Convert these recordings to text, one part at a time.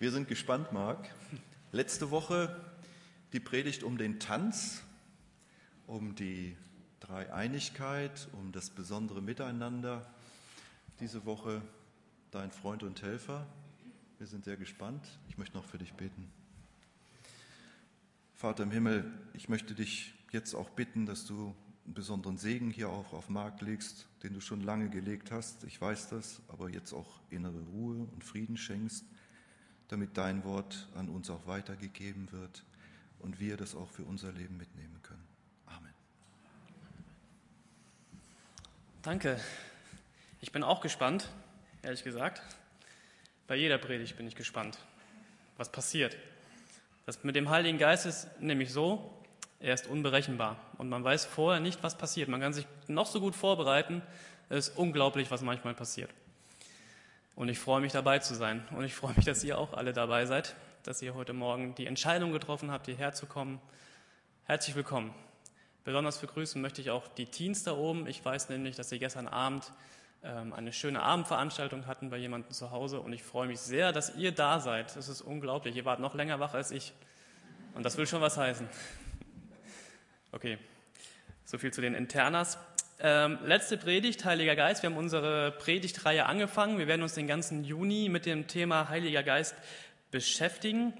Wir sind gespannt, Marc. Letzte Woche die Predigt um den Tanz, um die Dreieinigkeit, um das besondere Miteinander. Diese Woche dein Freund und Helfer. Wir sind sehr gespannt. Ich möchte noch für dich beten. Vater im Himmel, ich möchte dich jetzt auch bitten, dass du einen besonderen Segen hier auch auf Markt legst, den du schon lange gelegt hast. Ich weiß das, aber jetzt auch innere Ruhe und Frieden schenkst, damit dein Wort an uns auch weitergegeben wird und wir das auch für unser Leben mitnehmen können. Amen. Danke. Ich bin auch gespannt, ehrlich gesagt. Bei jeder Predigt bin ich gespannt, was passiert. Das mit dem Heiligen Geist ist nämlich so, er ist unberechenbar und man weiß vorher nicht, was passiert. Man kann sich noch so gut vorbereiten. Es ist unglaublich, was manchmal passiert. Und ich freue mich dabei zu sein. Und ich freue mich, dass ihr auch alle dabei seid, dass ihr heute Morgen die Entscheidung getroffen habt, hierher zu kommen. Herzlich willkommen. Besonders begrüßen möchte ich auch die Teens da oben. Ich weiß nämlich, dass sie gestern Abend ähm, eine schöne Abendveranstaltung hatten bei jemandem zu Hause. Und ich freue mich sehr, dass ihr da seid. Es ist unglaublich. Ihr wart noch länger wach als ich. Und das will schon was heißen. Okay, so viel zu den Internas. Ähm, letzte Predigt, Heiliger Geist. Wir haben unsere Predigtreihe angefangen. Wir werden uns den ganzen Juni mit dem Thema Heiliger Geist beschäftigen.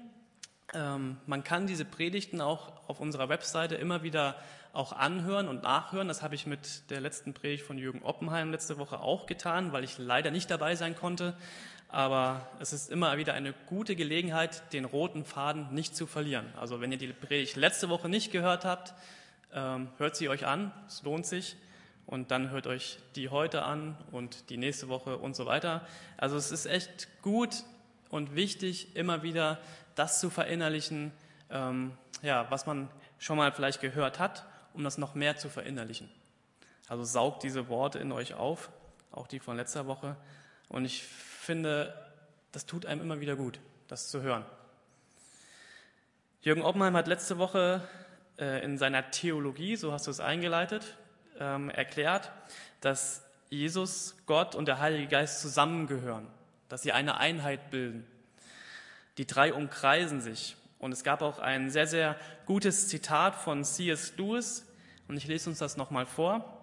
Ähm, man kann diese Predigten auch auf unserer Webseite immer wieder auch anhören und nachhören. Das habe ich mit der letzten Predigt von Jürgen Oppenheim letzte Woche auch getan, weil ich leider nicht dabei sein konnte. Aber es ist immer wieder eine gute Gelegenheit, den roten Faden nicht zu verlieren. Also wenn ihr die Predigt letzte Woche nicht gehört habt, ähm, hört sie euch an, es lohnt sich. Und dann hört euch die heute an und die nächste Woche und so weiter. Also es ist echt gut und wichtig, immer wieder das zu verinnerlichen, ähm, ja, was man schon mal vielleicht gehört hat, um das noch mehr zu verinnerlichen. Also saugt diese Worte in euch auf, auch die von letzter Woche. Und ich finde, das tut einem immer wieder gut, das zu hören. Jürgen Oppenheim hat letzte Woche äh, in seiner Theologie, so hast du es eingeleitet, ähm, erklärt, dass Jesus, Gott und der Heilige Geist zusammengehören, dass sie eine Einheit bilden. Die drei umkreisen sich. Und es gab auch ein sehr, sehr gutes Zitat von C.S. Lewis, und ich lese uns das nochmal vor.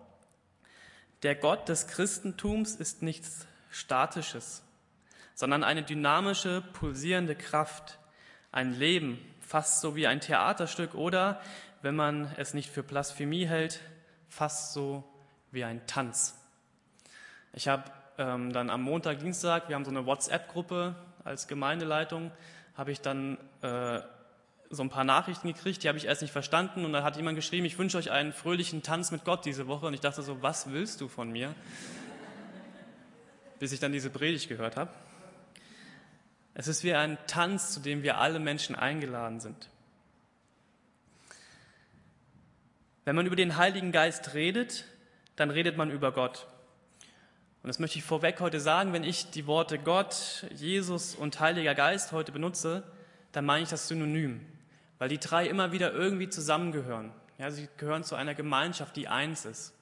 Der Gott des Christentums ist nichts Statisches, sondern eine dynamische, pulsierende Kraft, ein Leben, fast so wie ein Theaterstück oder wenn man es nicht für Blasphemie hält, fast so wie ein Tanz. Ich habe ähm, dann am Montag, Dienstag, wir haben so eine WhatsApp-Gruppe als Gemeindeleitung, habe ich dann äh, so ein paar Nachrichten gekriegt, die habe ich erst nicht verstanden und dann hat jemand geschrieben, ich wünsche euch einen fröhlichen Tanz mit Gott diese Woche und ich dachte so, was willst du von mir? Bis ich dann diese Predigt gehört habe. Es ist wie ein Tanz, zu dem wir alle Menschen eingeladen sind. Wenn man über den Heiligen Geist redet, dann redet man über Gott. Und das möchte ich vorweg heute sagen, wenn ich die Worte Gott, Jesus und Heiliger Geist heute benutze, dann meine ich das Synonym, weil die drei immer wieder irgendwie zusammengehören. Ja, sie gehören zu einer Gemeinschaft, die eins ist.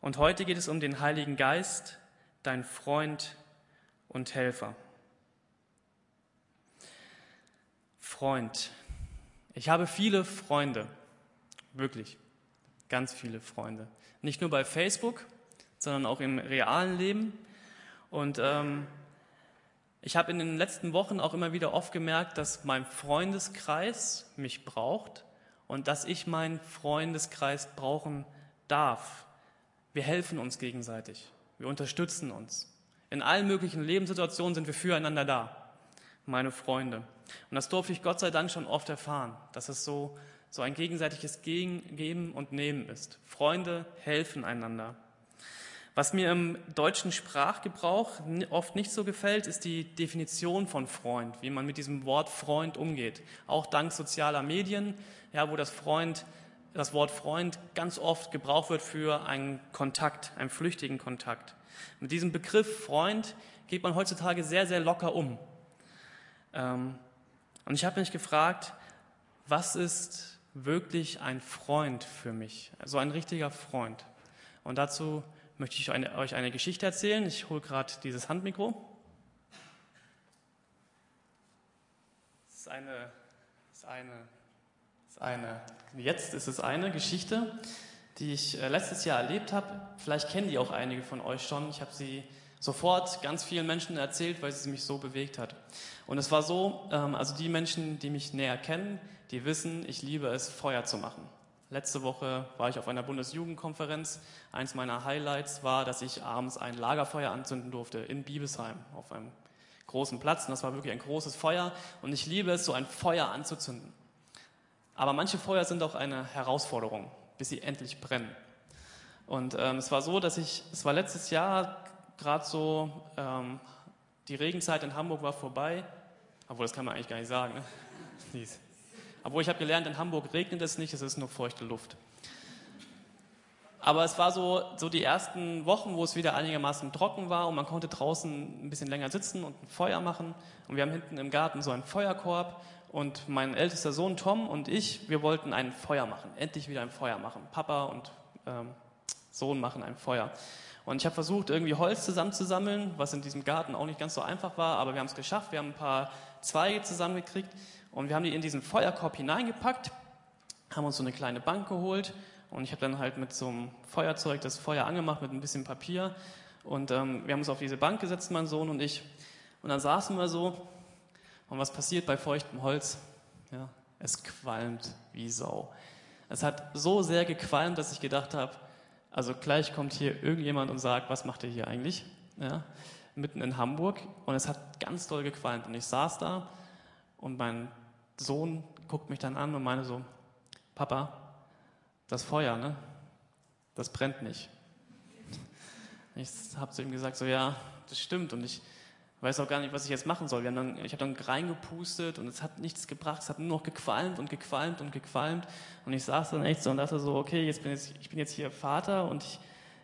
Und heute geht es um den Heiligen Geist, dein Freund und Helfer. Freund. Ich habe viele Freunde. Wirklich. Ganz viele Freunde. Nicht nur bei Facebook, sondern auch im realen Leben. Und ähm, ich habe in den letzten Wochen auch immer wieder oft gemerkt, dass mein Freundeskreis mich braucht und dass ich meinen Freundeskreis brauchen darf. Wir helfen uns gegenseitig. Wir unterstützen uns. In allen möglichen Lebenssituationen sind wir füreinander da. Meine Freunde. Und das durfte ich Gott sei Dank schon oft erfahren, dass es so so ein gegenseitiges Geben und Nehmen ist. Freunde helfen einander. Was mir im deutschen Sprachgebrauch oft nicht so gefällt, ist die Definition von Freund, wie man mit diesem Wort Freund umgeht. Auch dank sozialer Medien, ja, wo das Freund, das Wort Freund ganz oft gebraucht wird für einen Kontakt, einen flüchtigen Kontakt. Mit diesem Begriff Freund geht man heutzutage sehr, sehr locker um. Ähm, und ich habe mich gefragt, was ist wirklich ein Freund für mich, so ein richtiger Freund. Und dazu möchte ich euch eine Geschichte erzählen. Ich hole gerade dieses Handmikro. ist eine, ist eine, ist eine, jetzt ist es eine Geschichte, die ich äh, letztes Jahr erlebt habe. Vielleicht kennen die auch einige von euch schon. Ich habe sie sofort ganz vielen Menschen erzählt, weil sie mich so bewegt hat. Und es war so, ähm, also die Menschen, die mich näher kennen, die wissen, ich liebe es, Feuer zu machen. Letzte Woche war ich auf einer Bundesjugendkonferenz. Eins meiner Highlights war, dass ich abends ein Lagerfeuer anzünden durfte in Biebesheim auf einem großen Platz. Und das war wirklich ein großes Feuer. Und ich liebe es, so ein Feuer anzuzünden. Aber manche Feuer sind auch eine Herausforderung, bis sie endlich brennen. Und ähm, es war so, dass ich, es war letztes Jahr gerade so, ähm, die Regenzeit in Hamburg war vorbei. Obwohl, das kann man eigentlich gar nicht sagen. Ne? Obwohl ich habe gelernt, in Hamburg regnet es nicht, es ist nur feuchte Luft. Aber es war so, so die ersten Wochen, wo es wieder einigermaßen trocken war und man konnte draußen ein bisschen länger sitzen und ein Feuer machen. Und wir haben hinten im Garten so einen Feuerkorb und mein ältester Sohn Tom und ich, wir wollten ein Feuer machen, endlich wieder ein Feuer machen. Papa und ähm, Sohn machen ein Feuer. Und ich habe versucht, irgendwie Holz zusammenzusammeln, was in diesem Garten auch nicht ganz so einfach war, aber wir haben es geschafft. Wir haben ein paar Zweige zusammengekriegt und wir haben die in diesen Feuerkorb hineingepackt, haben uns so eine kleine Bank geholt und ich habe dann halt mit so einem Feuerzeug das Feuer angemacht mit ein bisschen Papier und ähm, wir haben uns auf diese Bank gesetzt, mein Sohn und ich. Und dann saßen wir so und was passiert bei feuchtem Holz? Ja, es qualmt wie Sau. Es hat so sehr gequalmt, dass ich gedacht habe, also gleich kommt hier irgendjemand und sagt, was macht ihr hier eigentlich? Ja, mitten in Hamburg und es hat ganz doll gequalmt und ich saß da und mein Sohn guckt mich dann an und meine so, Papa, das Feuer, ne? Das brennt nicht. Ich habe zu ihm gesagt, so ja, das stimmt und ich weiß auch gar nicht, was ich jetzt machen soll. Dann, ich habe dann reingepustet und es hat nichts gebracht, es hat nur noch gequalmt und gequalmt und gequalmt und ich saß dann echt so und dachte so, okay, jetzt bin jetzt, ich bin jetzt hier Vater und ich,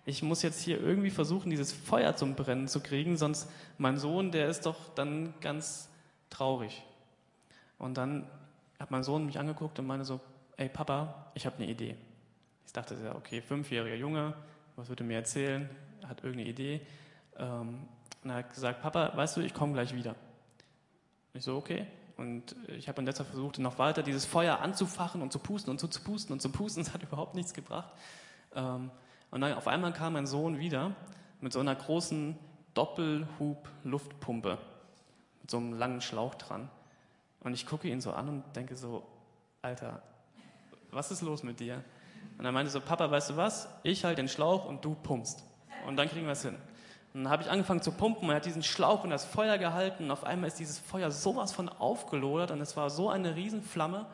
ich muss jetzt hier irgendwie versuchen, dieses Feuer zum Brennen zu kriegen, sonst mein Sohn, der ist doch dann ganz traurig. Und dann hat mein Sohn mich angeguckt und meinte so, ey Papa, ich habe eine Idee. Ich dachte, ja, okay, fünfjähriger Junge, was würde mir erzählen? Er hat irgendeine Idee. Ähm, und er hat gesagt, Papa, weißt du, ich komme gleich wieder. Ich so, okay. Und ich habe in letzter versucht, noch weiter dieses Feuer anzufachen und zu pusten und zu, zu pusten und zu pusten. Es hat überhaupt nichts gebracht. Ähm, und dann auf einmal kam mein Sohn wieder mit so einer großen Doppelhub-Luftpumpe mit so einem langen Schlauch dran. Und ich gucke ihn so an und denke so, Alter, was ist los mit dir? Und er meinte so, Papa, weißt du was? Ich halte den Schlauch und du pumpst. Und dann kriegen wir es hin. Dann habe ich angefangen zu pumpen, er hat diesen Schlauch und das Feuer gehalten und auf einmal ist dieses Feuer sowas von aufgelodert und es war so eine Riesenflamme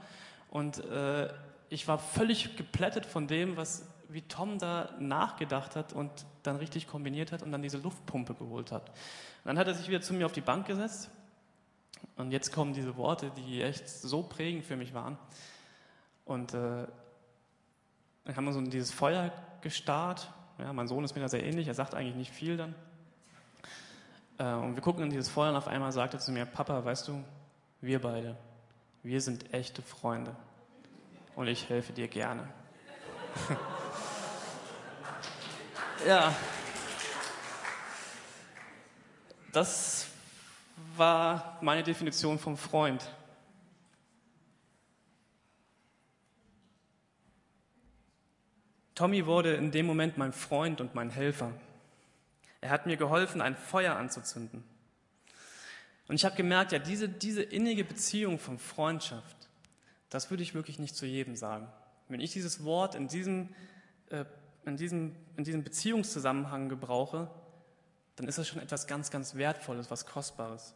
und äh, ich war völlig geplättet von dem, was, wie Tom da nachgedacht hat und dann richtig kombiniert hat und dann diese Luftpumpe geholt hat. Und dann hat er sich wieder zu mir auf die Bank gesetzt und jetzt kommen diese Worte, die echt so prägend für mich waren. Und äh, dann haben wir so dieses Feuer gestarrt. Ja, mein Sohn ist mir da sehr ähnlich, er sagt eigentlich nicht viel dann. Äh, und wir gucken in dieses Feuer und auf einmal sagt er zu mir, Papa, weißt du, wir beide, wir sind echte Freunde. Und ich helfe dir gerne. ja. Das war meine Definition vom Freund. Tommy wurde in dem Moment mein Freund und mein Helfer. Er hat mir geholfen, ein Feuer anzuzünden. Und ich habe gemerkt, ja, diese, diese innige Beziehung von Freundschaft, das würde ich wirklich nicht zu jedem sagen. Wenn ich dieses Wort in diesem, äh, in diesem, in diesem Beziehungszusammenhang gebrauche, dann ist das schon etwas ganz, ganz Wertvolles, was Kostbares.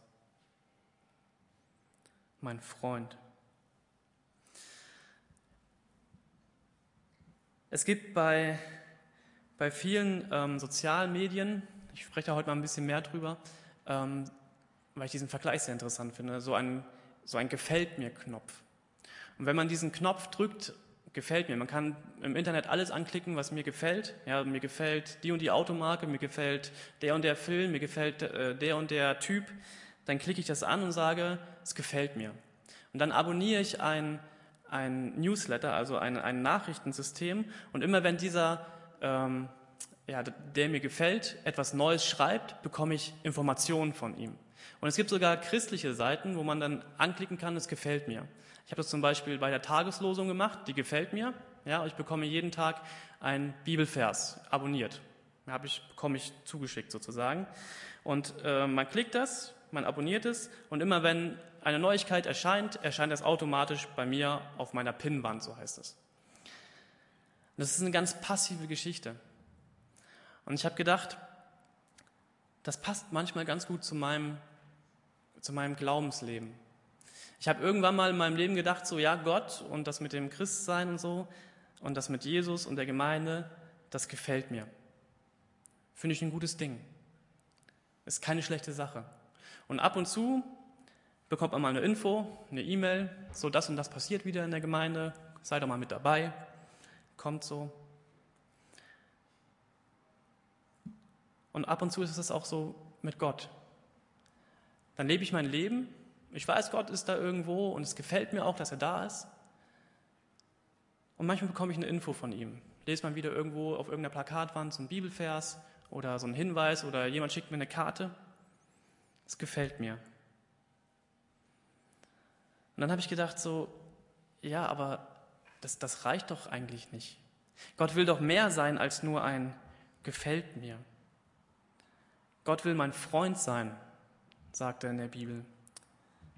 Mein Freund. Es gibt bei, bei vielen ähm, sozialen Medien, ich spreche da heute mal ein bisschen mehr drüber, ähm, weil ich diesen Vergleich sehr interessant finde, so ein, so ein Gefällt mir-Knopf. Und wenn man diesen Knopf drückt gefällt mir. Man kann im Internet alles anklicken, was mir gefällt. Ja, mir gefällt die und die Automarke, mir gefällt der und der Film, mir gefällt äh, der und der Typ. Dann klicke ich das an und sage, es gefällt mir. Und dann abonniere ich ein, ein Newsletter, also ein, ein Nachrichtensystem. Und immer wenn dieser, ähm, ja, der mir gefällt, etwas Neues schreibt, bekomme ich Informationen von ihm. Und es gibt sogar christliche Seiten, wo man dann anklicken kann, es gefällt mir. Ich habe das zum Beispiel bei der Tageslosung gemacht, die gefällt mir. Ja, ich bekomme jeden Tag einen Bibelvers abonniert. Habe ich, bekomme ich zugeschickt sozusagen. Und äh, man klickt das, man abonniert es und immer wenn eine Neuigkeit erscheint, erscheint das automatisch bei mir auf meiner Pinnwand, so heißt es. Das ist eine ganz passive Geschichte. Und ich habe gedacht, das passt manchmal ganz gut zu meinem, zu meinem Glaubensleben. Ich habe irgendwann mal in meinem Leben gedacht, so ja, Gott und das mit dem Christsein und so und das mit Jesus und der Gemeinde, das gefällt mir. Finde ich ein gutes Ding. Ist keine schlechte Sache. Und ab und zu bekommt man mal eine Info, eine E-Mail, so das und das passiert wieder in der Gemeinde, sei doch mal mit dabei, kommt so. Und ab und zu ist es auch so mit Gott. Dann lebe ich mein Leben, ich weiß, Gott ist da irgendwo und es gefällt mir auch, dass er da ist. Und manchmal bekomme ich eine Info von ihm. Lese mal wieder irgendwo auf irgendeiner Plakatwand so einen Bibelvers oder so einen Hinweis oder jemand schickt mir eine Karte. Es gefällt mir. Und dann habe ich gedacht so, ja, aber das, das reicht doch eigentlich nicht. Gott will doch mehr sein als nur ein gefällt mir. Gott will mein Freund sein, sagt er in der Bibel.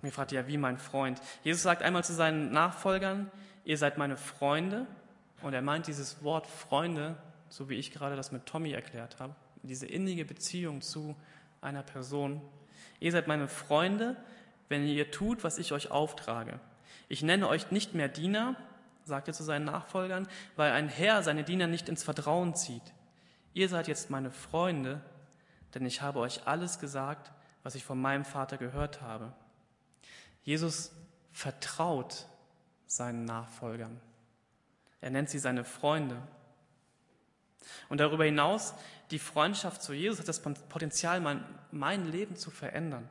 Mir fragt ja, wie mein Freund. Jesus sagt einmal zu seinen Nachfolgern, ihr seid meine Freunde. Und er meint dieses Wort Freunde, so wie ich gerade das mit Tommy erklärt habe, diese innige Beziehung zu einer Person. Ihr seid meine Freunde, wenn ihr tut, was ich euch auftrage. Ich nenne euch nicht mehr Diener, sagt er zu seinen Nachfolgern, weil ein Herr seine Diener nicht ins Vertrauen zieht. Ihr seid jetzt meine Freunde, denn ich habe euch alles gesagt, was ich von meinem Vater gehört habe. Jesus vertraut seinen Nachfolgern. Er nennt sie seine Freunde. Und darüber hinaus, die Freundschaft zu Jesus hat das Potenzial, mein, mein Leben zu verändern.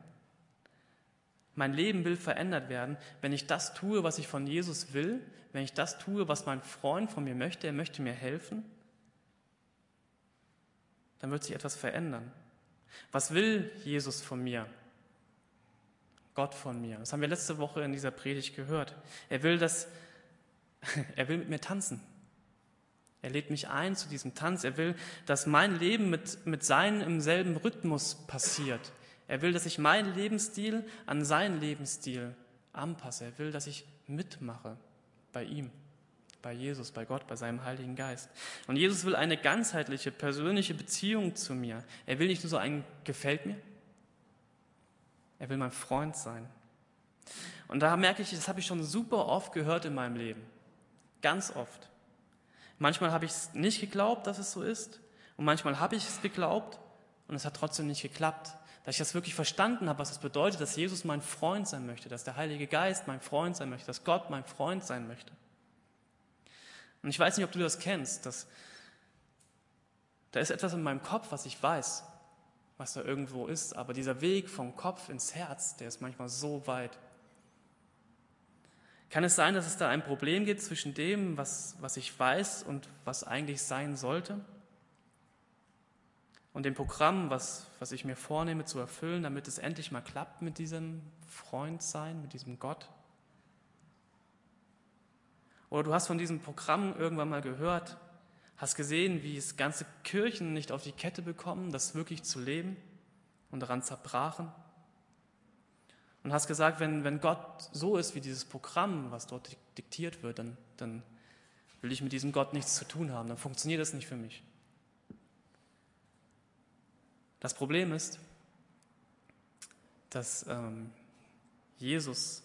Mein Leben will verändert werden, wenn ich das tue, was ich von Jesus will, wenn ich das tue, was mein Freund von mir möchte, er möchte mir helfen, dann wird sich etwas verändern. Was will Jesus von mir? Gott von mir. Das haben wir letzte Woche in dieser Predigt gehört. Er will, dass, er will mit mir tanzen. Er lädt mich ein zu diesem Tanz. Er will, dass mein Leben mit, mit seinem im selben Rhythmus passiert. Er will, dass ich meinen Lebensstil an seinen Lebensstil anpasse. Er will, dass ich mitmache bei ihm, bei Jesus, bei Gott, bei seinem Heiligen Geist. Und Jesus will eine ganzheitliche, persönliche Beziehung zu mir. Er will nicht nur so ein Gefällt mir. Er will mein Freund sein. Und da merke ich, das habe ich schon super oft gehört in meinem Leben. Ganz oft. Manchmal habe ich es nicht geglaubt, dass es so ist. Und manchmal habe ich es geglaubt und es hat trotzdem nicht geklappt dass ich das wirklich verstanden habe, was es bedeutet, dass Jesus mein Freund sein möchte, dass der Heilige Geist mein Freund sein möchte, dass Gott mein Freund sein möchte. Und ich weiß nicht, ob du das kennst, dass da ist etwas in meinem Kopf, was ich weiß, was da irgendwo ist, aber dieser Weg vom Kopf ins Herz, der ist manchmal so weit. Kann es sein, dass es da ein Problem gibt zwischen dem, was, was ich weiß und was eigentlich sein sollte? und dem Programm, was, was ich mir vornehme zu erfüllen, damit es endlich mal klappt mit diesem Freundsein, mit diesem Gott? Oder du hast von diesem Programm irgendwann mal gehört, hast gesehen, wie es ganze Kirchen nicht auf die Kette bekommen, das wirklich zu leben und daran zerbrachen. Und hast gesagt, wenn, wenn Gott so ist wie dieses Programm, was dort diktiert wird, dann, dann will ich mit diesem Gott nichts zu tun haben, dann funktioniert das nicht für mich. Das Problem ist, dass ähm, Jesus,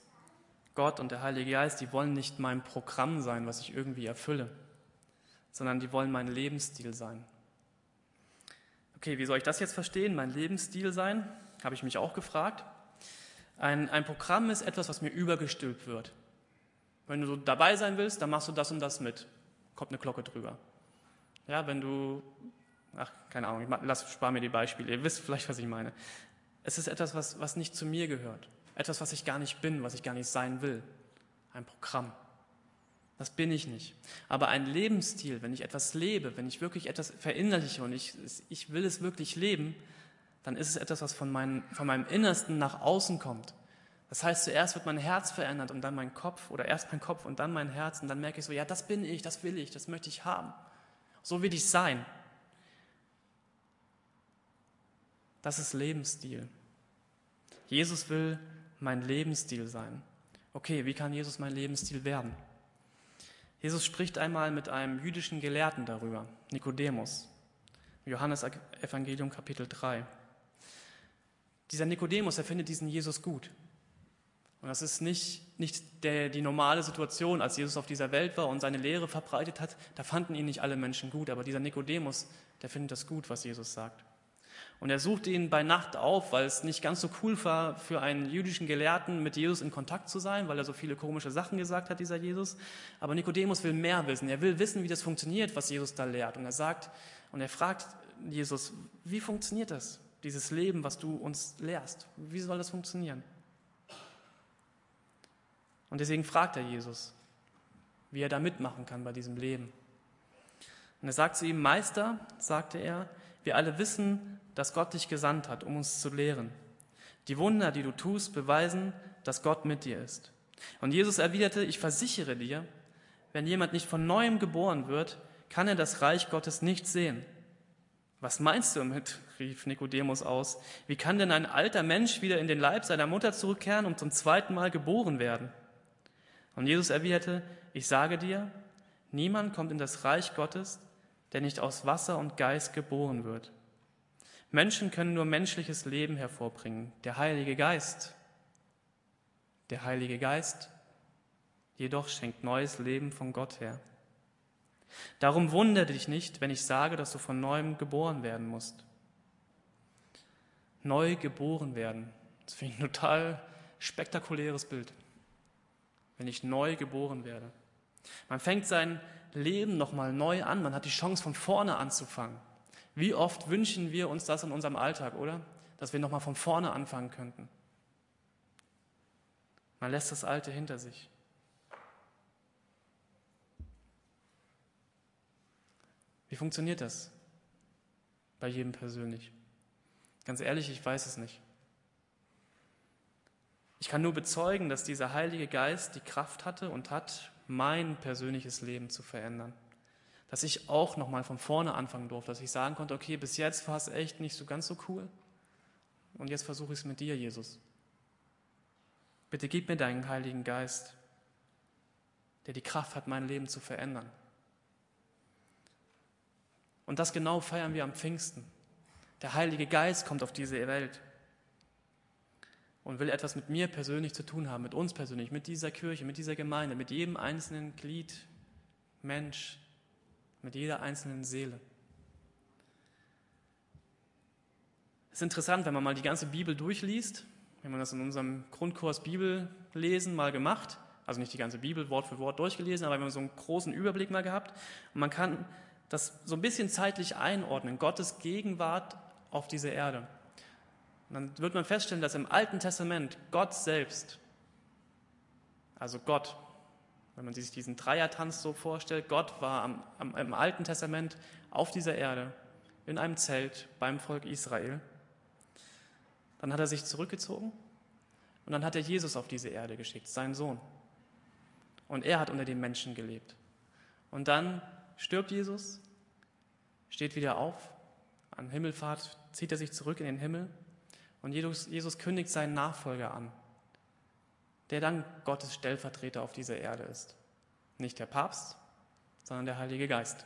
Gott und der Heilige Geist, die wollen nicht mein Programm sein, was ich irgendwie erfülle, sondern die wollen mein Lebensstil sein. Okay, wie soll ich das jetzt verstehen? Mein Lebensstil sein? Habe ich mich auch gefragt. Ein, ein Programm ist etwas, was mir übergestülpt wird. Wenn du so dabei sein willst, dann machst du das und das mit. Kommt eine Glocke drüber. Ja, wenn du ach, keine Ahnung, ich lass, spare mir die Beispiele, ihr wisst vielleicht, was ich meine. Es ist etwas, was, was nicht zu mir gehört. Etwas, was ich gar nicht bin, was ich gar nicht sein will. Ein Programm. Das bin ich nicht. Aber ein Lebensstil, wenn ich etwas lebe, wenn ich wirklich etwas verinnerliche und ich, ich will es wirklich leben, dann ist es etwas, was von, mein, von meinem Innersten nach außen kommt. Das heißt, zuerst wird mein Herz verändert und dann mein Kopf oder erst mein Kopf und dann mein Herz und dann merke ich so, ja, das bin ich, das will ich, das möchte ich haben. So will ich sein. Das ist Lebensstil. Jesus will mein Lebensstil sein. Okay, wie kann Jesus mein Lebensstil werden? Jesus spricht einmal mit einem jüdischen Gelehrten darüber, Nikodemus. Johannes Evangelium Kapitel 3. Dieser Nikodemus, er findet diesen Jesus gut. Und das ist nicht, nicht der, die normale Situation, als Jesus auf dieser Welt war und seine Lehre verbreitet hat. Da fanden ihn nicht alle Menschen gut, aber dieser Nikodemus, der findet das gut, was Jesus sagt. Und er suchte ihn bei Nacht auf, weil es nicht ganz so cool war, für einen jüdischen Gelehrten mit Jesus in Kontakt zu sein, weil er so viele komische Sachen gesagt hat, dieser Jesus. Aber Nikodemus will mehr wissen. Er will wissen, wie das funktioniert, was Jesus da lehrt. Und er sagt, und er fragt Jesus, wie funktioniert das, dieses Leben, was du uns lehrst? Wie soll das funktionieren? Und deswegen fragt er Jesus, wie er da mitmachen kann bei diesem Leben. Und er sagt zu ihm, Meister, sagte er, wir alle wissen, dass Gott dich gesandt hat, um uns zu lehren. Die Wunder, die du tust, beweisen, dass Gott mit dir ist. Und Jesus erwiderte, ich versichere dir, wenn jemand nicht von neuem geboren wird, kann er das Reich Gottes nicht sehen. Was meinst du damit? rief Nikodemus aus. Wie kann denn ein alter Mensch wieder in den Leib seiner Mutter zurückkehren und zum zweiten Mal geboren werden? Und Jesus erwiderte, ich sage dir, niemand kommt in das Reich Gottes, der nicht aus Wasser und Geist geboren wird. Menschen können nur menschliches Leben hervorbringen. Der Heilige Geist, der Heilige Geist jedoch schenkt neues Leben von Gott her. Darum wundere dich nicht, wenn ich sage, dass du von neuem geboren werden musst. Neu geboren werden. Das finde ich ein total spektakuläres Bild. Wenn ich neu geboren werde. Man fängt sein Leben nochmal neu an. Man hat die Chance, von vorne anzufangen. Wie oft wünschen wir uns das in unserem Alltag, oder? Dass wir nochmal von vorne anfangen könnten. Man lässt das Alte hinter sich. Wie funktioniert das bei jedem persönlich? Ganz ehrlich, ich weiß es nicht. Ich kann nur bezeugen, dass dieser Heilige Geist die Kraft hatte und hat, mein persönliches Leben zu verändern. Dass ich auch nochmal von vorne anfangen durfte, dass ich sagen konnte, okay, bis jetzt war es echt nicht so ganz so cool und jetzt versuche ich es mit dir, Jesus. Bitte gib mir deinen Heiligen Geist, der die Kraft hat, mein Leben zu verändern. Und das genau feiern wir am Pfingsten. Der Heilige Geist kommt auf diese Welt und will etwas mit mir persönlich zu tun haben, mit uns persönlich, mit dieser Kirche, mit dieser Gemeinde, mit jedem einzelnen Glied, Mensch, mit jeder einzelnen Seele. Es ist interessant, wenn man mal die ganze Bibel durchliest, wenn man das in unserem Grundkurs Bibellesen mal gemacht, also nicht die ganze Bibel Wort für Wort durchgelesen, aber wenn man so einen großen Überblick mal gehabt und man kann das so ein bisschen zeitlich einordnen, Gottes Gegenwart auf dieser Erde. Und dann wird man feststellen, dass im Alten Testament Gott selbst, also Gott, wenn man sich diesen Dreiertanz so vorstellt, Gott war am, am, im Alten Testament auf dieser Erde in einem Zelt beim Volk Israel. Dann hat er sich zurückgezogen und dann hat er Jesus auf diese Erde geschickt, seinen Sohn. Und er hat unter den Menschen gelebt. Und dann stirbt Jesus, steht wieder auf, an Himmelfahrt zieht er sich zurück in den Himmel und Jesus, Jesus kündigt seinen Nachfolger an, der dann Gottes Stellvertreter auf dieser Erde ist. Nicht der Papst, sondern der Heilige Geist.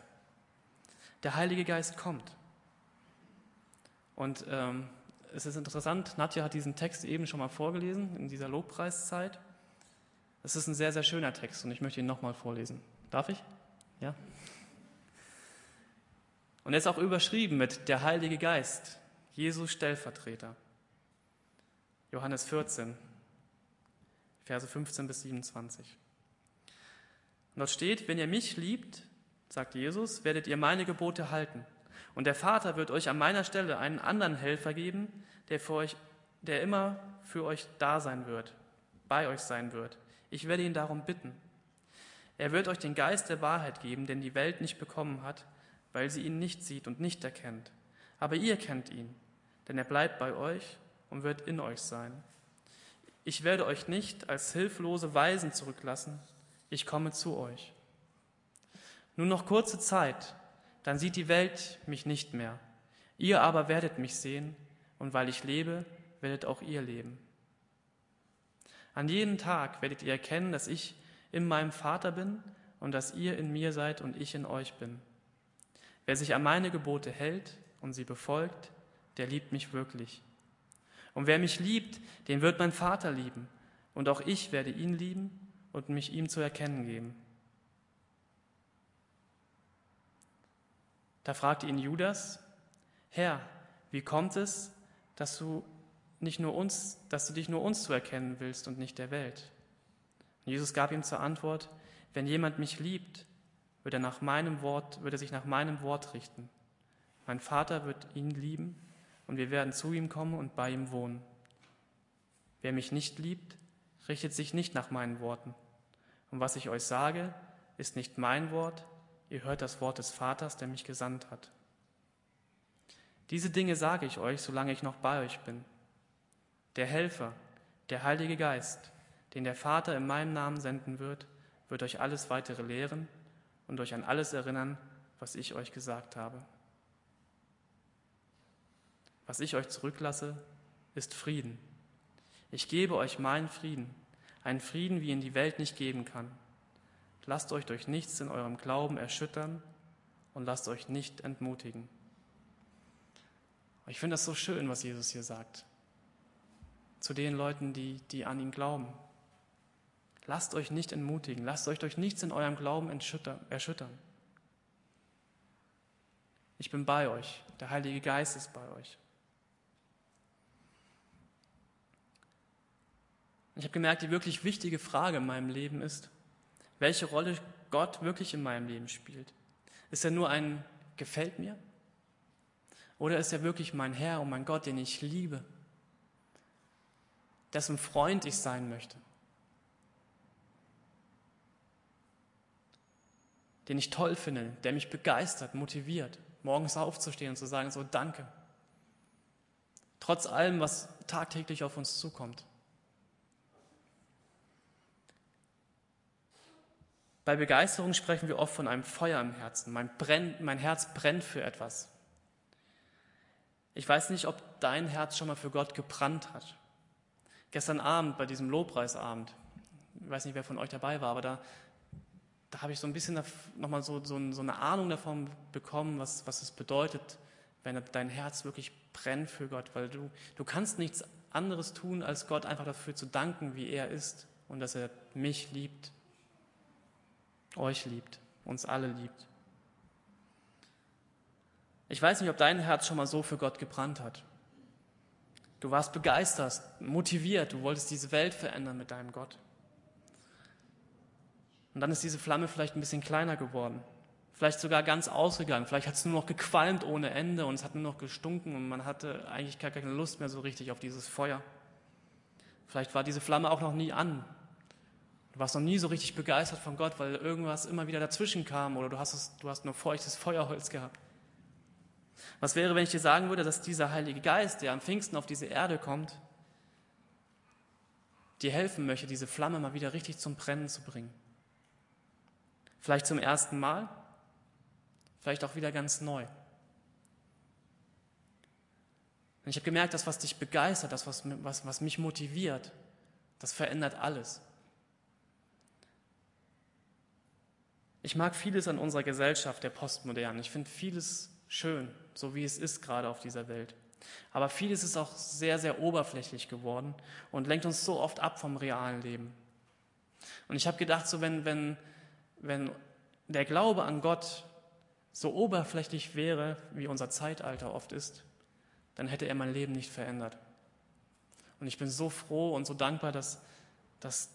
Der Heilige Geist kommt. Und ähm, es ist interessant, Nadja hat diesen Text eben schon mal vorgelesen in dieser Lobpreiszeit. Es ist ein sehr, sehr schöner Text und ich möchte ihn nochmal vorlesen. Darf ich? Ja? Und er ist auch überschrieben mit der Heilige Geist, Jesus Stellvertreter. Johannes 14, Verse 15 bis 27. Und dort steht, wenn ihr mich liebt, sagt Jesus, werdet ihr meine Gebote halten. Und der Vater wird euch an meiner Stelle einen anderen Helfer geben, der, für euch, der immer für euch da sein wird, bei euch sein wird. Ich werde ihn darum bitten. Er wird euch den Geist der Wahrheit geben, den die Welt nicht bekommen hat, weil sie ihn nicht sieht und nicht erkennt. Aber ihr kennt ihn, denn er bleibt bei euch und wird in euch sein. Ich werde euch nicht als hilflose Weisen zurücklassen, ich komme zu euch. Nur noch kurze Zeit, dann sieht die Welt mich nicht mehr. Ihr aber werdet mich sehen, und weil ich lebe, werdet auch ihr leben. An jedem Tag werdet ihr erkennen, dass ich in meinem Vater bin und dass ihr in mir seid und ich in euch bin. Wer sich an meine Gebote hält und sie befolgt, der liebt mich wirklich. Und wer mich liebt, den wird mein Vater lieben, und auch ich werde ihn lieben und mich ihm zu erkennen geben. Da fragte ihn Judas, Herr, wie kommt es, dass du nicht nur uns, dass du dich nur uns zu erkennen willst und nicht der Welt? Und Jesus gab ihm zur Antwort, wenn jemand mich liebt, wird er nach meinem Wort, wird er sich nach meinem Wort richten. Mein Vater wird ihn lieben und wir werden zu ihm kommen und bei ihm wohnen. Wer mich nicht liebt, richtet sich nicht nach meinen Worten. Und was ich euch sage, ist nicht mein Wort, ihr hört das Wort des Vaters, der mich gesandt hat. Diese Dinge sage ich euch, solange ich noch bei euch bin. Der Helfer, der Heilige Geist, den der Vater in meinem Namen senden wird, wird euch alles weitere lehren und euch an alles erinnern, was ich euch gesagt habe. Was ich euch zurücklasse, ist Frieden. Ich gebe euch meinen Frieden, einen Frieden, wie ihn die Welt nicht geben kann. Lasst euch durch nichts in eurem Glauben erschüttern und lasst euch nicht entmutigen. Ich finde das so schön, was Jesus hier sagt. Zu den Leuten, die, die an ihn glauben. Lasst euch nicht entmutigen, lasst euch durch nichts in eurem Glauben erschüttern. Ich bin bei euch, der Heilige Geist ist bei euch. Ich habe gemerkt, die wirklich wichtige Frage in meinem Leben ist, welche Rolle Gott wirklich in meinem Leben spielt. Ist er nur ein gefällt mir? Oder ist er wirklich mein Herr und mein Gott, den ich liebe, dessen Freund ich sein möchte, den ich toll finde, der mich begeistert, motiviert, morgens aufzustehen und zu sagen, so danke, trotz allem, was tagtäglich auf uns zukommt. Bei Begeisterung sprechen wir oft von einem Feuer im Herzen. Mein, brennt, mein Herz brennt für etwas. Ich weiß nicht, ob dein Herz schon mal für Gott gebrannt hat. Gestern Abend bei diesem Lobpreisabend, ich weiß nicht, wer von euch dabei war, aber da, da habe ich so ein bisschen nochmal so, so, so eine Ahnung davon bekommen, was, was es bedeutet, wenn dein Herz wirklich brennt für Gott, weil du, du kannst nichts anderes tun, als Gott einfach dafür zu danken, wie er ist und dass er mich liebt euch liebt, uns alle liebt. Ich weiß nicht, ob dein Herz schon mal so für Gott gebrannt hat. Du warst begeistert, motiviert, du wolltest diese Welt verändern mit deinem Gott. Und dann ist diese Flamme vielleicht ein bisschen kleiner geworden, vielleicht sogar ganz ausgegangen, vielleicht hat es nur noch gequalmt ohne Ende und es hat nur noch gestunken und man hatte eigentlich gar keine Lust mehr so richtig auf dieses Feuer. Vielleicht war diese Flamme auch noch nie an, Du warst noch nie so richtig begeistert von Gott, weil irgendwas immer wieder dazwischen kam oder du hast, es, du hast nur feuchtes Feuerholz gehabt. Was wäre, wenn ich dir sagen würde, dass dieser Heilige Geist, der am Pfingsten auf diese Erde kommt, dir helfen möchte, diese Flamme mal wieder richtig zum Brennen zu bringen? Vielleicht zum ersten Mal, vielleicht auch wieder ganz neu. Und ich habe gemerkt, dass was dich begeistert, das, was, was, was mich motiviert, das verändert alles. Ich mag vieles an unserer Gesellschaft der Postmodernen. Ich finde vieles schön, so wie es ist gerade auf dieser Welt. Aber vieles ist auch sehr, sehr oberflächlich geworden und lenkt uns so oft ab vom realen Leben. Und ich habe gedacht, so wenn, wenn, wenn der Glaube an Gott so oberflächlich wäre, wie unser Zeitalter oft ist, dann hätte er mein Leben nicht verändert. Und ich bin so froh und so dankbar, dass, dass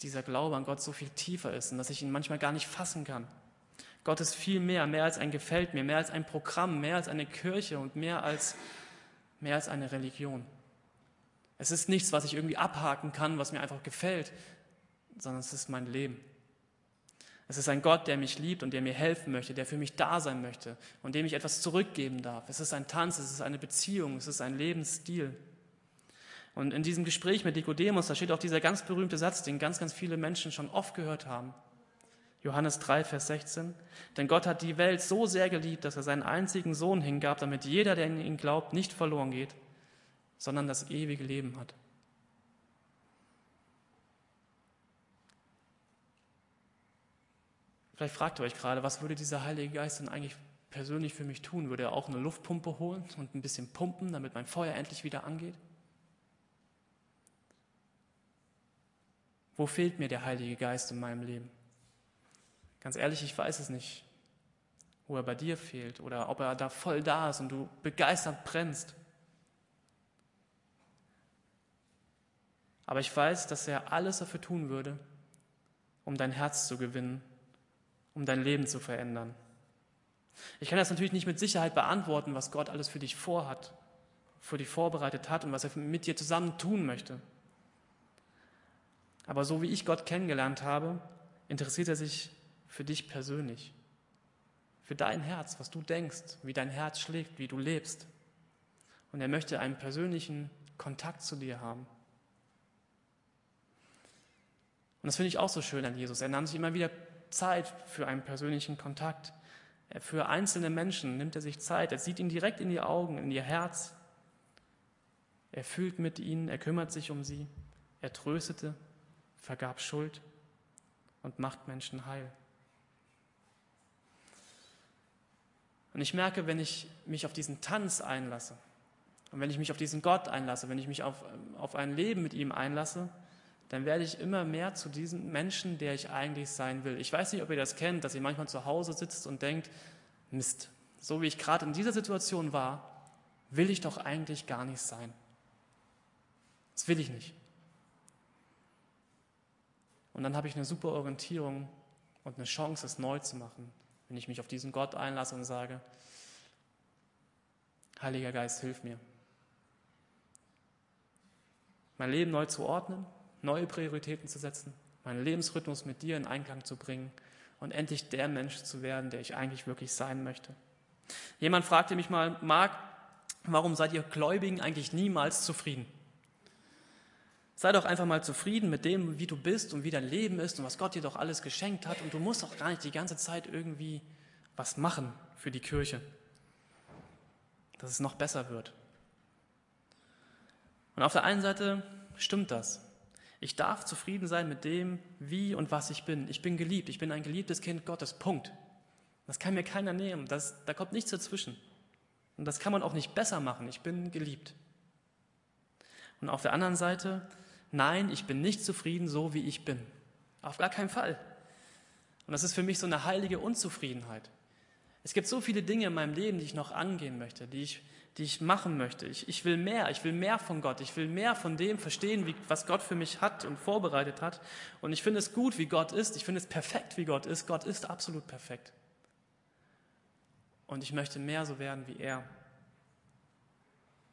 dieser Glaube an Gott so viel tiefer ist und dass ich ihn manchmal gar nicht fassen kann. Gott ist viel mehr, mehr als ein Gefällt mir, mehr als ein Programm, mehr als eine Kirche und mehr als, mehr als eine Religion. Es ist nichts, was ich irgendwie abhaken kann, was mir einfach gefällt, sondern es ist mein Leben. Es ist ein Gott, der mich liebt und der mir helfen möchte, der für mich da sein möchte und dem ich etwas zurückgeben darf. Es ist ein Tanz, es ist eine Beziehung, es ist ein Lebensstil. Und in diesem Gespräch mit Nikodemus, da steht auch dieser ganz berühmte Satz, den ganz, ganz viele Menschen schon oft gehört haben. Johannes 3, Vers 16. Denn Gott hat die Welt so sehr geliebt, dass er seinen einzigen Sohn hingab, damit jeder, der in ihn glaubt, nicht verloren geht, sondern das ewige Leben hat. Vielleicht fragt ihr euch gerade, was würde dieser Heilige Geist denn eigentlich persönlich für mich tun? Würde er auch eine Luftpumpe holen und ein bisschen pumpen, damit mein Feuer endlich wieder angeht? Wo fehlt mir der Heilige Geist in meinem Leben? Ganz ehrlich, ich weiß es nicht, wo er bei dir fehlt oder ob er da voll da ist und du begeistert brennst. Aber ich weiß, dass er alles dafür tun würde, um dein Herz zu gewinnen, um dein Leben zu verändern. Ich kann das natürlich nicht mit Sicherheit beantworten, was Gott alles für dich vorhat, für dich vorbereitet hat und was er mit dir zusammen tun möchte. Aber so wie ich Gott kennengelernt habe, interessiert er sich für dich persönlich, für dein Herz, was du denkst, wie dein Herz schlägt, wie du lebst. Und er möchte einen persönlichen Kontakt zu dir haben. Und das finde ich auch so schön an Jesus. Er nahm sich immer wieder Zeit für einen persönlichen Kontakt. Für einzelne Menschen nimmt er sich Zeit. Er sieht ihnen direkt in die Augen, in ihr Herz. Er fühlt mit ihnen, er kümmert sich um sie. Er tröstete, vergab Schuld und macht Menschen heil. Und ich merke, wenn ich mich auf diesen Tanz einlasse und wenn ich mich auf diesen Gott einlasse, wenn ich mich auf, auf ein Leben mit ihm einlasse, dann werde ich immer mehr zu diesem Menschen, der ich eigentlich sein will. Ich weiß nicht, ob ihr das kennt, dass ihr manchmal zu Hause sitzt und denkt, Mist, so wie ich gerade in dieser Situation war, will ich doch eigentlich gar nicht sein. Das will ich nicht. Und dann habe ich eine super Orientierung und eine Chance, es neu zu machen, wenn ich mich auf diesen Gott einlasse und sage, Heiliger Geist, hilf mir. Mein Leben neu zu ordnen, neue Prioritäten zu setzen, meinen Lebensrhythmus mit dir in Einklang zu bringen und endlich der Mensch zu werden, der ich eigentlich wirklich sein möchte. Jemand fragte mich mal, Marc, warum seid ihr Gläubigen eigentlich niemals zufrieden? Sei doch einfach mal zufrieden mit dem, wie du bist und wie dein Leben ist und was Gott dir doch alles geschenkt hat. Und du musst doch gar nicht die ganze Zeit irgendwie was machen für die Kirche, dass es noch besser wird. Und auf der einen Seite stimmt das. Ich darf zufrieden sein mit dem, wie und was ich bin. Ich bin geliebt. Ich bin ein geliebtes Kind Gottes. Punkt. Das kann mir keiner nehmen. Das, da kommt nichts dazwischen. Und das kann man auch nicht besser machen. Ich bin geliebt. Und auf der anderen Seite nein, ich bin nicht zufrieden so, wie ich bin. Auf gar keinen Fall. Und das ist für mich so eine heilige Unzufriedenheit. Es gibt so viele Dinge in meinem Leben, die ich noch angehen möchte, die ich, die ich machen möchte. Ich, ich will mehr, ich will mehr von Gott, ich will mehr von dem verstehen, wie, was Gott für mich hat und vorbereitet hat. Und ich finde es gut, wie Gott ist, ich finde es perfekt, wie Gott ist. Gott ist absolut perfekt. Und ich möchte mehr so werden wie er.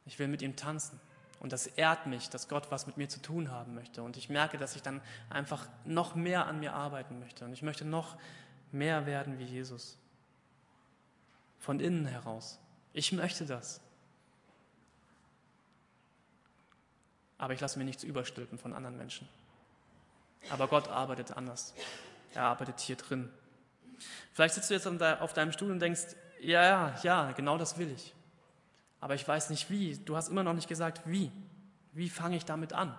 Ich will mit ihm tanzen. Und das ehrt mich, dass Gott was mit mir zu tun haben möchte. Und ich merke, dass ich dann einfach noch mehr an mir arbeiten möchte. Und ich möchte noch mehr werden wie Jesus. Von innen heraus. Ich möchte das. Aber ich lasse mir nichts überstülpen von anderen Menschen. Aber Gott arbeitet anders. Er arbeitet hier drin. Vielleicht sitzt du jetzt auf deinem Stuhl und denkst, ja, ja, ja, genau das will ich aber ich weiß nicht wie. Du hast immer noch nicht gesagt, wie. Wie fange ich damit an?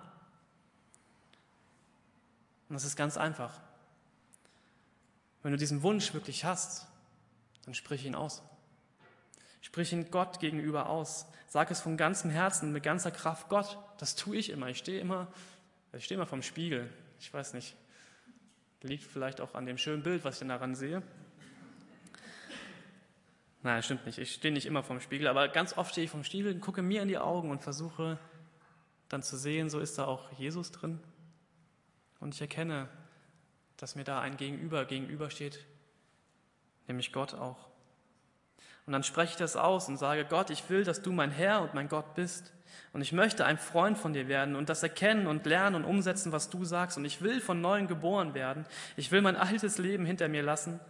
Und das ist ganz einfach. Wenn du diesen Wunsch wirklich hast, dann sprich ihn aus. Sprich ihn Gott gegenüber aus. Sag es von ganzem Herzen, mit ganzer Kraft. Gott, das tue ich immer. Ich stehe immer, ich stehe immer vom Spiegel. Ich weiß nicht. Liegt vielleicht auch an dem schönen Bild, was ich dann daran sehe. Nein, stimmt nicht. Ich stehe nicht immer vorm Spiegel, aber ganz oft stehe ich vorm Spiegel, gucke mir in die Augen und versuche dann zu sehen, so ist da auch Jesus drin. Und ich erkenne, dass mir da ein Gegenüber gegenübersteht, nämlich Gott auch. Und dann spreche ich das aus und sage, Gott, ich will, dass du mein Herr und mein Gott bist. Und ich möchte ein Freund von dir werden und das erkennen und lernen und umsetzen, was du sagst. Und ich will von neuem geboren werden. Ich will mein altes Leben hinter mir lassen.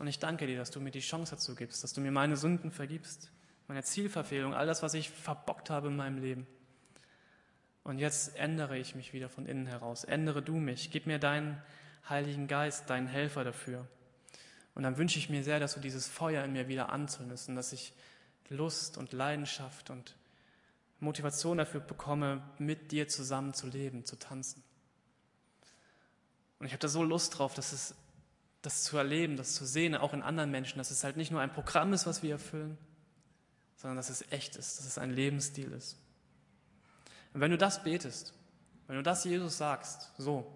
Und ich danke dir, dass du mir die Chance dazu gibst, dass du mir meine Sünden vergibst, meine Zielverfehlung, all das, was ich verbockt habe in meinem Leben. Und jetzt ändere ich mich wieder von innen heraus. Ändere du mich. Gib mir deinen Heiligen Geist, deinen Helfer dafür. Und dann wünsche ich mir sehr, dass du dieses Feuer in mir wieder anzündest und dass ich Lust und Leidenschaft und Motivation dafür bekomme, mit dir zusammen zu leben, zu tanzen. Und ich habe da so Lust drauf, dass es, das zu erleben, das zu sehen, auch in anderen Menschen, dass es halt nicht nur ein Programm ist, was wir erfüllen, sondern dass es echt ist, dass es ein Lebensstil ist. Und wenn du das betest, wenn du das Jesus sagst, so,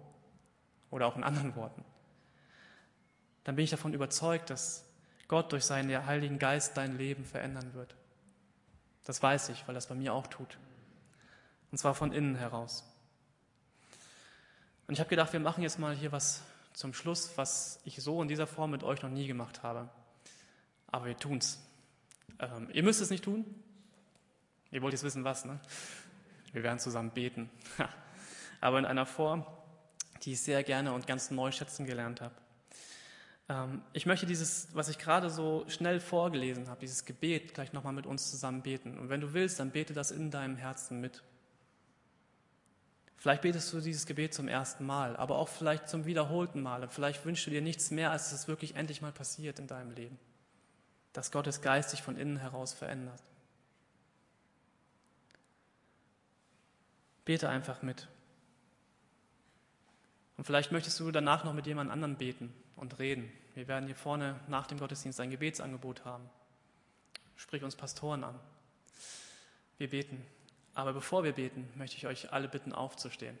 oder auch in anderen Worten, dann bin ich davon überzeugt, dass Gott durch seinen Heiligen Geist dein Leben verändern wird. Das weiß ich, weil das bei mir auch tut. Und zwar von innen heraus. Und ich habe gedacht, wir machen jetzt mal hier was zum Schluss, was ich so in dieser Form mit euch noch nie gemacht habe. Aber wir tun's. Ähm, ihr müsst es nicht tun. Ihr wollt jetzt wissen, was, ne? Wir werden zusammen beten. Aber in einer Form, die ich sehr gerne und ganz neu schätzen gelernt habe. Ähm, ich möchte dieses, was ich gerade so schnell vorgelesen habe, dieses Gebet gleich nochmal mit uns zusammen beten. Und wenn du willst, dann bete das in deinem Herzen mit. Vielleicht betest du dieses Gebet zum ersten Mal, aber auch vielleicht zum wiederholten Mal. Und vielleicht wünschst du dir nichts mehr, als dass es wirklich endlich mal passiert in deinem Leben. Dass Gottes Geist dich von innen heraus verändert. Bete einfach mit. Und vielleicht möchtest du danach noch mit jemand anderem beten und reden. Wir werden hier vorne nach dem Gottesdienst ein Gebetsangebot haben. Sprich uns Pastoren an. Wir beten. Aber bevor wir beten, möchte ich euch alle bitten, aufzustehen.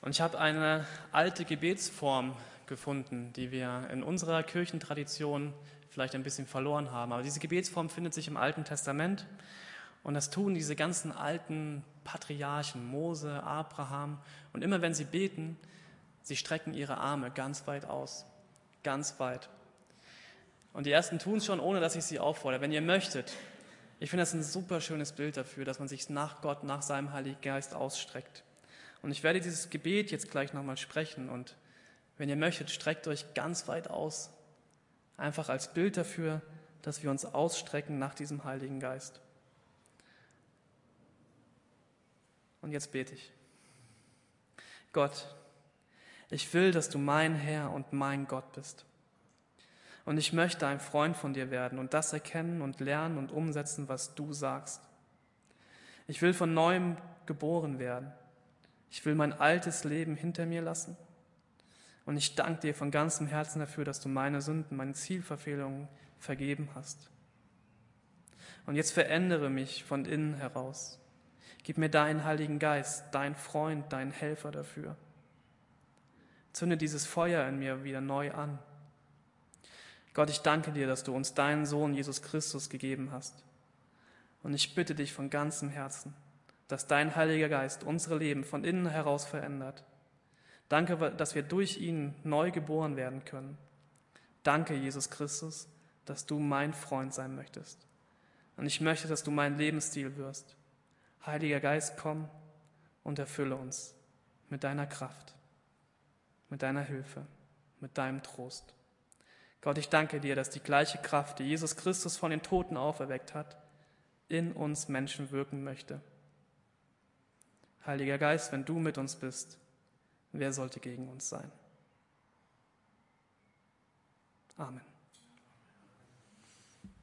Und ich habe eine alte Gebetsform gefunden, die wir in unserer Kirchentradition vielleicht ein bisschen verloren haben. Aber diese Gebetsform findet sich im Alten Testament. Und das tun diese ganzen alten Patriarchen, Mose, Abraham. Und immer wenn sie beten, sie strecken ihre Arme ganz weit aus, ganz weit. Und die ersten tun es schon, ohne dass ich sie auffordere. Wenn ihr möchtet, ich finde das ein super schönes Bild dafür, dass man sich nach Gott, nach seinem Heiligen Geist ausstreckt. Und ich werde dieses Gebet jetzt gleich nochmal sprechen. Und wenn ihr möchtet, streckt euch ganz weit aus. Einfach als Bild dafür, dass wir uns ausstrecken nach diesem Heiligen Geist. Und jetzt bete ich. Gott, ich will, dass du mein Herr und mein Gott bist. Und ich möchte ein Freund von dir werden und das erkennen und lernen und umsetzen, was du sagst. Ich will von neuem geboren werden. Ich will mein altes Leben hinter mir lassen. Und ich danke dir von ganzem Herzen dafür, dass du meine Sünden, meine Zielverfehlungen vergeben hast. Und jetzt verändere mich von innen heraus. Gib mir deinen Heiligen Geist, dein Freund, dein Helfer dafür. Zünde dieses Feuer in mir wieder neu an. Gott, ich danke dir, dass du uns deinen Sohn Jesus Christus gegeben hast. Und ich bitte dich von ganzem Herzen, dass dein Heiliger Geist unsere Leben von innen heraus verändert. Danke, dass wir durch ihn neu geboren werden können. Danke, Jesus Christus, dass du mein Freund sein möchtest. Und ich möchte, dass du mein Lebensstil wirst. Heiliger Geist, komm und erfülle uns mit deiner Kraft, mit deiner Hilfe, mit deinem Trost. Gott, ich danke dir, dass die gleiche Kraft, die Jesus Christus von den Toten auferweckt hat, in uns Menschen wirken möchte. Heiliger Geist, wenn du mit uns bist, wer sollte gegen uns sein? Amen.